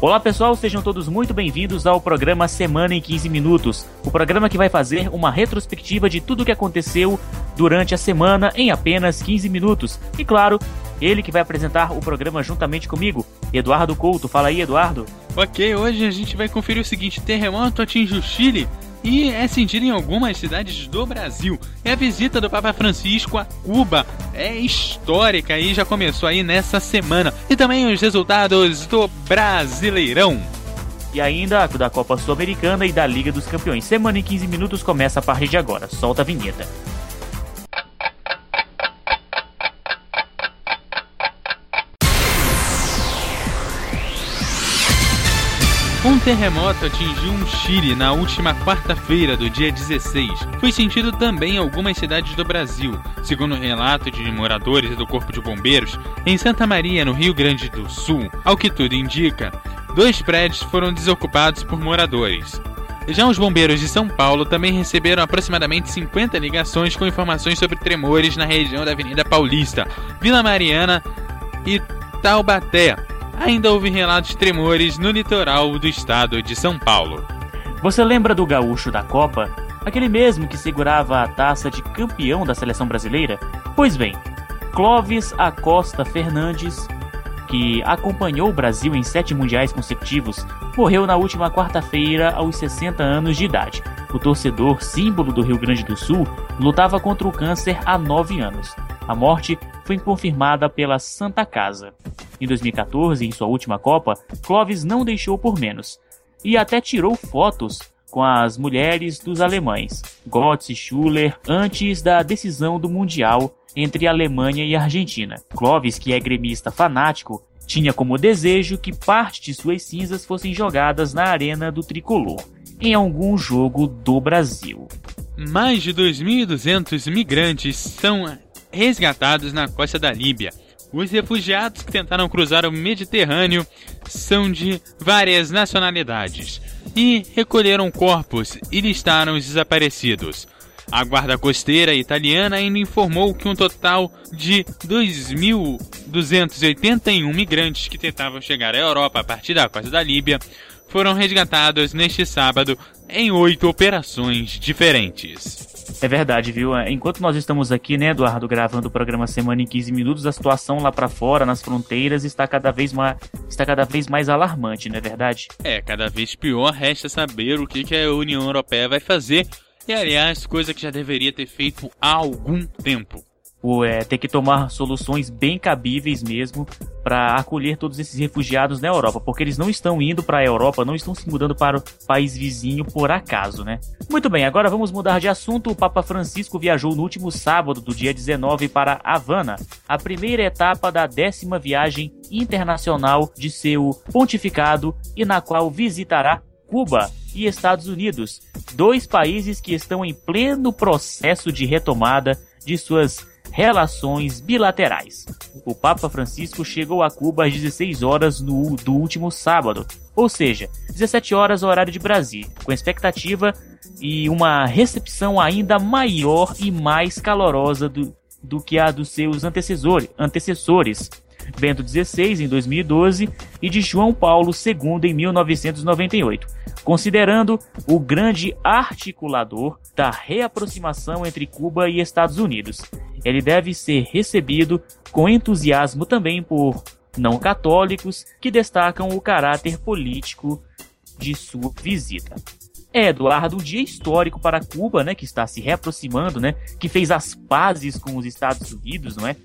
Olá pessoal, sejam todos muito bem-vindos ao programa Semana em 15 Minutos, o programa que vai fazer uma retrospectiva de tudo o que aconteceu durante a semana em apenas 15 minutos. E claro, ele que vai apresentar o programa juntamente comigo, Eduardo Couto. Fala aí, Eduardo. Ok, hoje a gente vai conferir o seguinte: terremoto atinge o Chile e é sentido em algumas cidades do Brasil. E a visita do Papa Francisco a Cuba é histórica e já começou aí nessa semana. E também os resultados do Brasileirão. E ainda da Copa Sul-Americana e da Liga dos Campeões. Semana em 15 minutos começa a partir de agora. Solta a vinheta. Um terremoto atingiu o Chile na última quarta-feira do dia 16. Foi sentido também em algumas cidades do Brasil, segundo o relato de moradores do Corpo de Bombeiros, em Santa Maria, no Rio Grande do Sul. Ao que tudo indica, dois prédios foram desocupados por moradores. Já os bombeiros de São Paulo também receberam aproximadamente 50 ligações com informações sobre tremores na região da Avenida Paulista, Vila Mariana e Taubaté, ainda houve relatos de tremores no litoral do estado de São Paulo. Você lembra do gaúcho da Copa? Aquele mesmo que segurava a taça de campeão da seleção brasileira? Pois bem, Clóvis Acosta Fernandes, que acompanhou o Brasil em sete mundiais consecutivos, morreu na última quarta-feira aos 60 anos de idade. O torcedor, símbolo do Rio Grande do Sul, lutava contra o câncer há nove anos. A morte foi confirmada pela Santa Casa. Em 2014, em sua última Copa, Clovis não deixou por menos e até tirou fotos com as mulheres dos alemães, Götze e Schuller, antes da decisão do Mundial entre Alemanha e Argentina. Clovis, que é gremista fanático, tinha como desejo que parte de suas cinzas fossem jogadas na arena do tricolor, em algum jogo do Brasil. Mais de 2.200 migrantes são resgatados na costa da Líbia. Os refugiados que tentaram cruzar o Mediterrâneo são de várias nacionalidades e recolheram corpos e listaram os desaparecidos. A guarda costeira italiana ainda informou que um total de 2.281 migrantes que tentavam chegar à Europa a partir da costa da Líbia foram resgatados neste sábado em oito operações diferentes. É verdade, viu? É, enquanto nós estamos aqui, né, Eduardo, gravando o programa Semana em 15 Minutos, a situação lá para fora, nas fronteiras, está cada vez mais, está cada vez mais alarmante, não é verdade? É, cada vez pior. Resta saber o que, que a União Europeia vai fazer. E, aliás, coisa que já deveria ter feito há algum tempo é, ter que tomar soluções bem cabíveis mesmo para acolher todos esses refugiados na Europa, porque eles não estão indo para a Europa, não estão se mudando para o país vizinho por acaso, né? Muito bem, agora vamos mudar de assunto. O Papa Francisco viajou no último sábado, do dia 19, para Havana, a primeira etapa da décima viagem internacional de seu pontificado e na qual visitará Cuba e Estados Unidos, dois países que estão em pleno processo de retomada de suas relações bilaterais. O Papa Francisco chegou a Cuba às 16 horas no, do último sábado, ou seja, 17 horas horário de Brasília, com expectativa e uma recepção ainda maior e mais calorosa do, do que a dos seus antecessores, antecessores Bento XVI em 2012 e de João Paulo II em 1998, considerando o grande articulador da reaproximação entre Cuba e Estados Unidos. Ele deve ser recebido com entusiasmo também por não católicos que destacam o caráter político de sua visita. É, Eduardo, um dia histórico para Cuba, né, que está se reaproximando, né, que fez as pazes com os Estados Unidos, não é?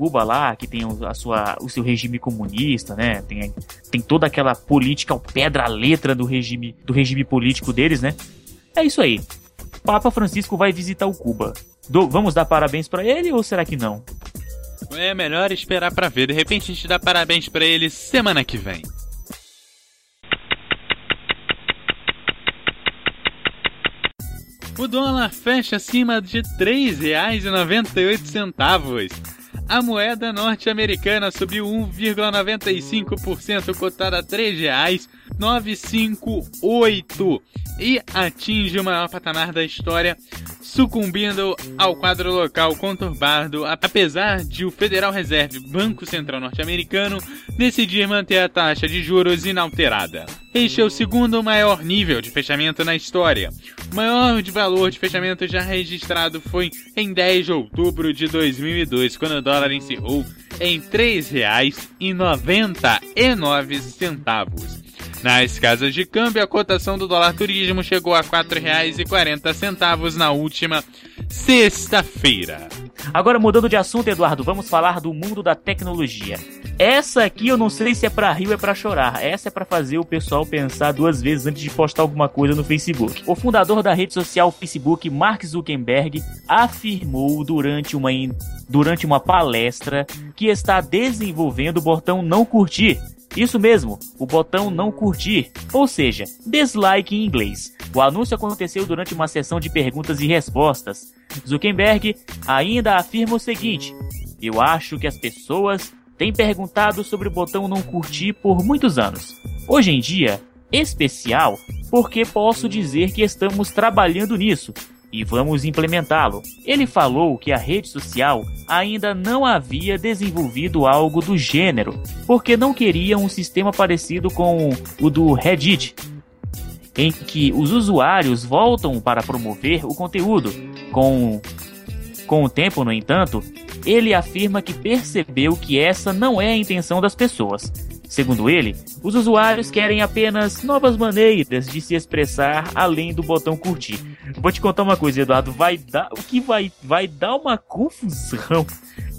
Cuba lá, que tem a sua, o seu regime comunista, né? Tem, tem toda aquela política ao pé da letra do regime, do regime político deles, né? É isso aí. Papa Francisco vai visitar o Cuba. Do, vamos dar parabéns para ele ou será que não? É melhor esperar para ver. De repente a gente dá parabéns para ele semana que vem. O dólar fecha acima de R$ 3,98 a moeda norte-americana subiu 1,95%, cotada a R$ 3,00, 958 e atinge o maior patamar da história, sucumbindo ao quadro local conturbado, apesar de o Federal Reserve Banco Central Norte-Americano decidir manter a taxa de juros inalterada. Este é o segundo maior nível de fechamento na história. O maior de valor de fechamento já registrado foi em 10 de outubro de 2002, quando o dólar encerrou em R$ 3,99. Nas casas de câmbio, a cotação do dólar turismo chegou a R$ 4,40 na última sexta-feira. Agora mudando de assunto, Eduardo, vamos falar do mundo da tecnologia. Essa aqui eu não sei se é para rir ou é para chorar. Essa é para fazer o pessoal pensar duas vezes antes de postar alguma coisa no Facebook. O fundador da rede social Facebook, Mark Zuckerberg, afirmou durante uma, durante uma palestra que está desenvolvendo o botão não curtir isso mesmo, o botão não curtir, ou seja, dislike em inglês. O anúncio aconteceu durante uma sessão de perguntas e respostas. Zuckerberg ainda afirma o seguinte: Eu acho que as pessoas têm perguntado sobre o botão não curtir por muitos anos. Hoje em dia, especial, porque posso dizer que estamos trabalhando nisso e vamos implementá-lo. Ele falou que a rede social ainda não havia desenvolvido algo do gênero, porque não queria um sistema parecido com o do Reddit, em que os usuários voltam para promover o conteúdo. Com, com o tempo, no entanto, ele afirma que percebeu que essa não é a intenção das pessoas. Segundo ele, os usuários querem apenas novas maneiras de se expressar além do botão curtir. Vou te contar uma coisa, Eduardo, vai dar o que vai vai dar uma confusão.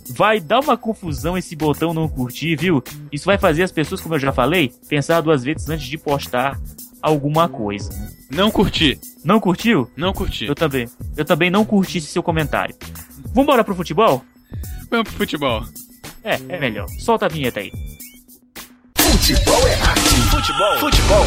Vai dar uma confusão esse botão não curtir, viu? Isso vai fazer as pessoas, como eu já falei, pensar duas vezes antes de postar alguma coisa. Não curti. Não curtiu? Não curti. Eu também. Eu também não curti esse seu comentário. Vambora pro futebol? Vamos pro futebol. É, é melhor. Solta a vinheta aí. Futebol é arte. Futebol. Futebol.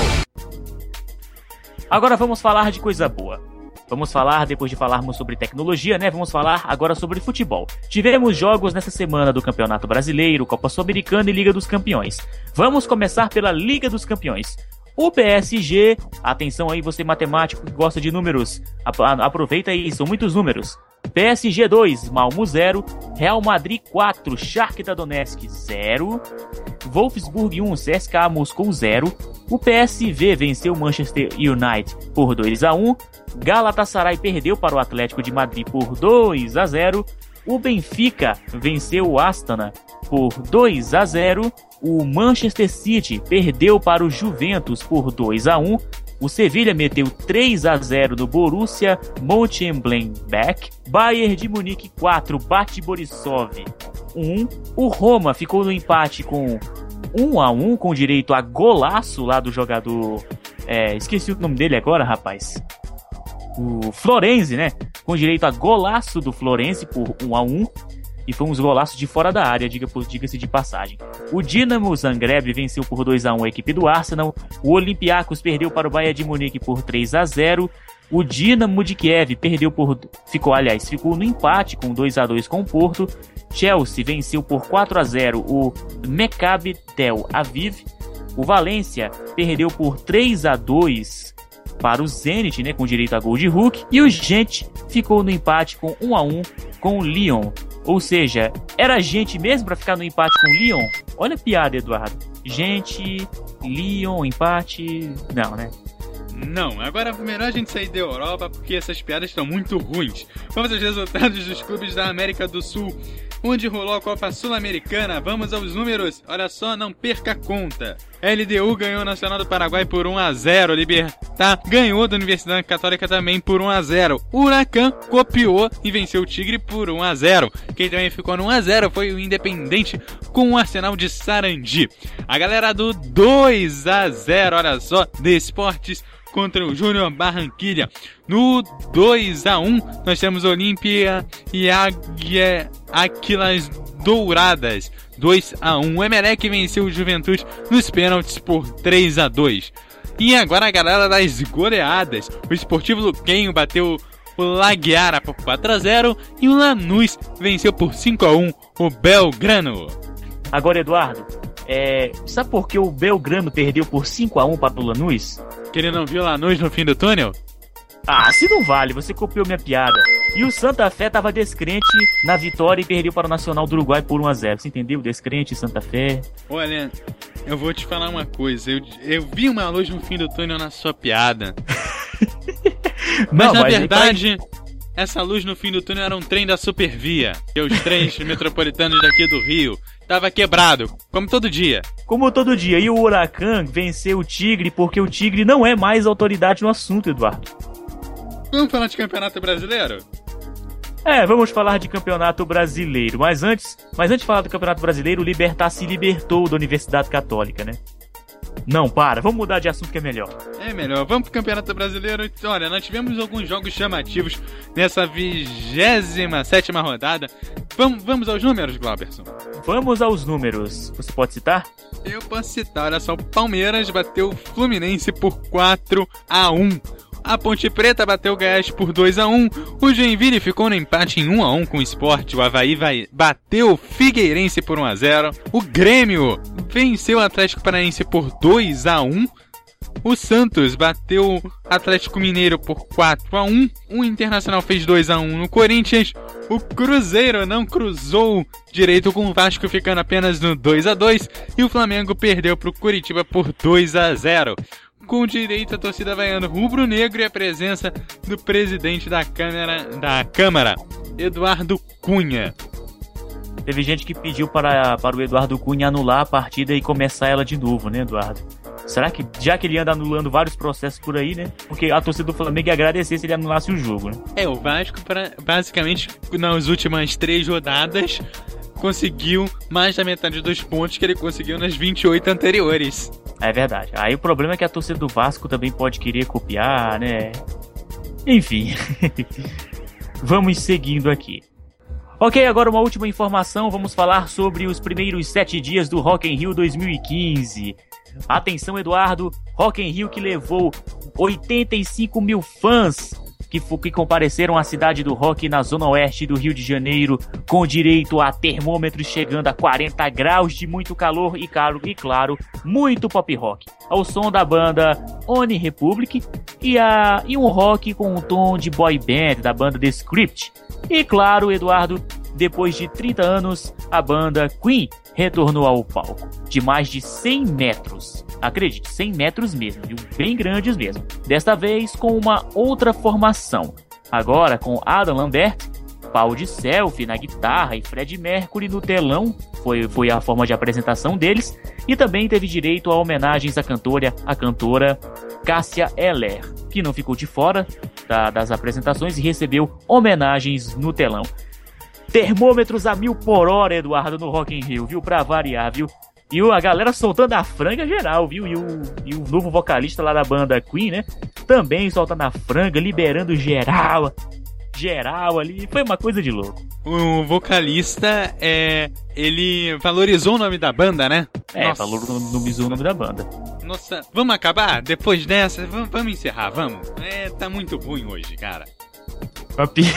Agora vamos falar de coisa boa. Vamos falar, depois de falarmos sobre tecnologia, né? Vamos falar agora sobre futebol. Tivemos jogos nessa semana do Campeonato Brasileiro, Copa Sul-Americana e Liga dos Campeões. Vamos começar pela Liga dos Campeões. O PSG, atenção aí você matemático que gosta de números, aproveita aí, são muitos números. PSG 2, Malmo 0, Real Madrid 4, Shakhtar Donetsk 0, Wolfsburg 1, CSKA Moscou 0, o PSV venceu Manchester United por 2 a 1, Galatasaray perdeu para o Atlético de Madrid por 2 a 0, o Benfica venceu o Astana por 2 a 0, o Manchester City perdeu para o Juventus por 2 a 1 o Sevilha meteu 3 a 0 no Borussia Mönchengladbach. Bayern de Munique 4 bate Borisov 1. O Roma ficou no empate com 1 a 1 com direito a golaço lá do jogador. É, esqueci o nome dele agora, rapaz. O Florenzi, né? Com direito a golaço do Florenzi por 1 a 1 e foi uns golaços de fora da área, diga-se de passagem. O Dinamo Zagreb venceu por 2 a 1 a equipe do Arsenal, o Olympiacos perdeu para o Bayern de Munique por 3 a 0 o Dinamo de Kiev perdeu por ficou, aliás, ficou no empate com 2 a 2 com o Porto. Chelsea venceu por 4 a 0 o Maccabi Tel Aviv. O Valência perdeu por 3 a 2 para o Zenit, né, com direito a gol de Hulk, e o Gente ficou no empate com 1 a 1 com o Lyon. Ou seja, era gente mesmo para ficar no empate com o Lyon? Olha a piada, Eduardo. Gente, Lyon, empate. Não, né? Não, agora é melhor a gente sair da Europa porque essas piadas estão muito ruins. Vamos aos resultados dos clubes da América do Sul onde rolou a Copa Sul-Americana. Vamos aos números. Olha só, não perca a conta. LDU ganhou o Nacional do Paraguai por 1 a 0. Libertar ganhou da Universidade Católica também por 1 a 0. Huracan copiou e venceu o Tigre por 1 a 0. Quem também ficou no 1 a 0 foi o Independente com o Arsenal de Sarandi. A galera do 2 a 0, olha só, de esportes contra o Júnior Barranquilha. No 2 a 1 nós temos Olímpia e Águia Aquilas Douradas. 2 a 1 O Emelec venceu o Juventude nos pênaltis por 3 a 2 E agora a galera das goleadas. O Esportivo Luquenho bateu o Laguiara por 4 a 0 e o Lanús venceu por 5 a 1 o Belgrano. Agora, Eduardo, É, sabe por que o Belgrano perdeu por 5 a 1 para o Lanús? Que ele não viu Lanús no fim do túnel? Ah, se não vale, você copiou minha piada. E o Santa Fé tava descrente na vitória e perdeu para o Nacional do Uruguai por 1 a 0 Você entendeu? Descrente, Santa Fé. Olha, eu vou te falar uma coisa. Eu, eu vi uma luz no fim do túnel na sua piada. mas não, na mas verdade, essa luz no fim do túnel era um trem da Supervia. E os trens metropolitanos daqui do Rio tava quebrado, como todo dia. Como todo dia. E o Huracan venceu o Tigre porque o Tigre não é mais autoridade no assunto, Eduardo. Vamos falar de Campeonato Brasileiro? É, vamos falar de Campeonato Brasileiro. Mas antes, mas antes de falar do Campeonato Brasileiro, o Libertar se libertou da Universidade Católica, né? Não, para, vamos mudar de assunto que é melhor. É melhor, vamos pro Campeonato Brasileiro. Olha, nós tivemos alguns jogos chamativos nessa 27 rodada. Vamos, vamos aos números, Glauberson? Vamos aos números. Você pode citar? Eu posso citar, olha só, o Palmeiras bateu o Fluminense por 4 a 1 a Ponte Preta bateu o Goiás por 2 a 1 O Joinville ficou no empate em 1 a 1 com o Sport. O Havaí vai, bateu o Figueirense por 1 a 0 O Grêmio venceu o Atlético Paranaense por 2 a 1 o Santos bateu o Atlético Mineiro por 4 a 1 O Internacional fez 2 a 1 no Corinthians. O Cruzeiro não cruzou direito com o Vasco, ficando apenas no 2 a 2 E o Flamengo perdeu para o Curitiba por 2 a 0 com direito à torcida vaiana rubro-negro e a presença do presidente da Câmara, da Câmara, Eduardo Cunha. Teve gente que pediu para, para o Eduardo Cunha anular a partida e começar ela de novo, né, Eduardo? Será que, já que ele anda anulando vários processos por aí, né? Porque a torcida do Flamengo ia agradecer se ele anulasse o jogo, né? É, o Vasco, pra, basicamente, nas últimas três rodadas, conseguiu mais da metade dos pontos que ele conseguiu nas 28 anteriores. É verdade. Aí o problema é que a torcida do Vasco também pode querer copiar, né? Enfim. Vamos seguindo aqui. Ok, agora uma última informação. Vamos falar sobre os primeiros sete dias do Rock in Rio 2015. Atenção, Eduardo. Rock in Rio que levou 85 mil fãs que, que compareceram à cidade do rock na zona oeste do Rio de Janeiro, com direito a termômetros chegando a 40 graus de muito calor e caro e claro, muito pop rock. Ao som da banda Oni Republic e, a, e um rock com um tom de boy band da banda The Script. E claro, Eduardo, depois de 30 anos, a banda Queen retornou ao palco, de mais de 100 metros. Acredite, 100 metros mesmo, viu? Bem grandes mesmo. Desta vez com uma outra formação. Agora com Adam Lambert, pau de selfie na guitarra e Fred Mercury no telão, foi, foi a forma de apresentação deles, e também teve direito a homenagens à cantora, a cantora Cássia Eller, que não ficou de fora da, das apresentações e recebeu homenagens no telão. Termômetros a mil por hora, Eduardo, no Rock in Rio, viu? Pra variar, viu? E a galera soltando a franga geral, viu? E o, e o novo vocalista lá da banda Queen, né? Também soltando a franga, liberando geral. Geral ali. Foi uma coisa de louco. O vocalista, é. Ele valorizou o nome da banda, né? É, Nossa. valorizou o nome da banda. Nossa, vamos acabar? Depois dessa, vamos, vamos encerrar, vamos. É, tá muito ruim hoje, cara. Papi.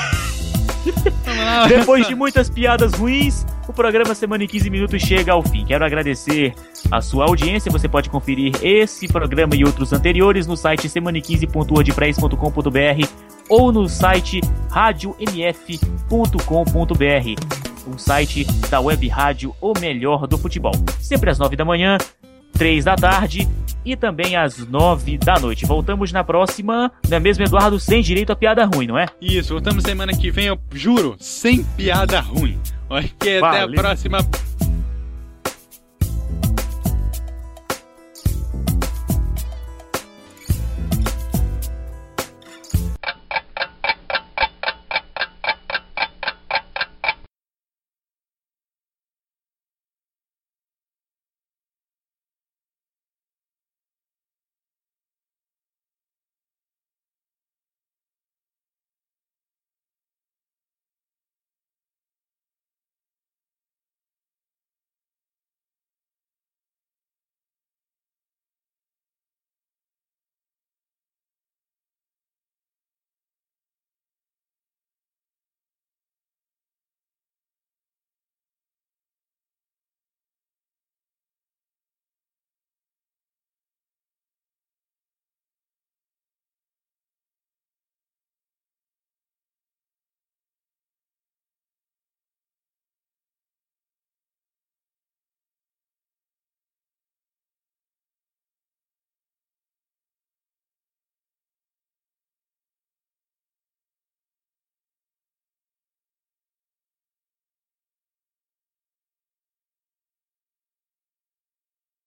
Depois de muitas piadas ruins, o programa Semana em 15 Minutos chega ao fim. Quero agradecer a sua audiência. Você pode conferir esse programa e outros anteriores no site semana15.wordpress.com.br ou no site radiomf.com.br, um site da web rádio O Melhor do Futebol. Sempre às 9 da manhã, 3 da tarde e também às 9 da noite. Voltamos na próxima, não é mesmo, Eduardo? Sem direito a piada ruim, não é? Isso, voltamos semana que vem, eu juro, sem piada ruim. Ok, até a próxima.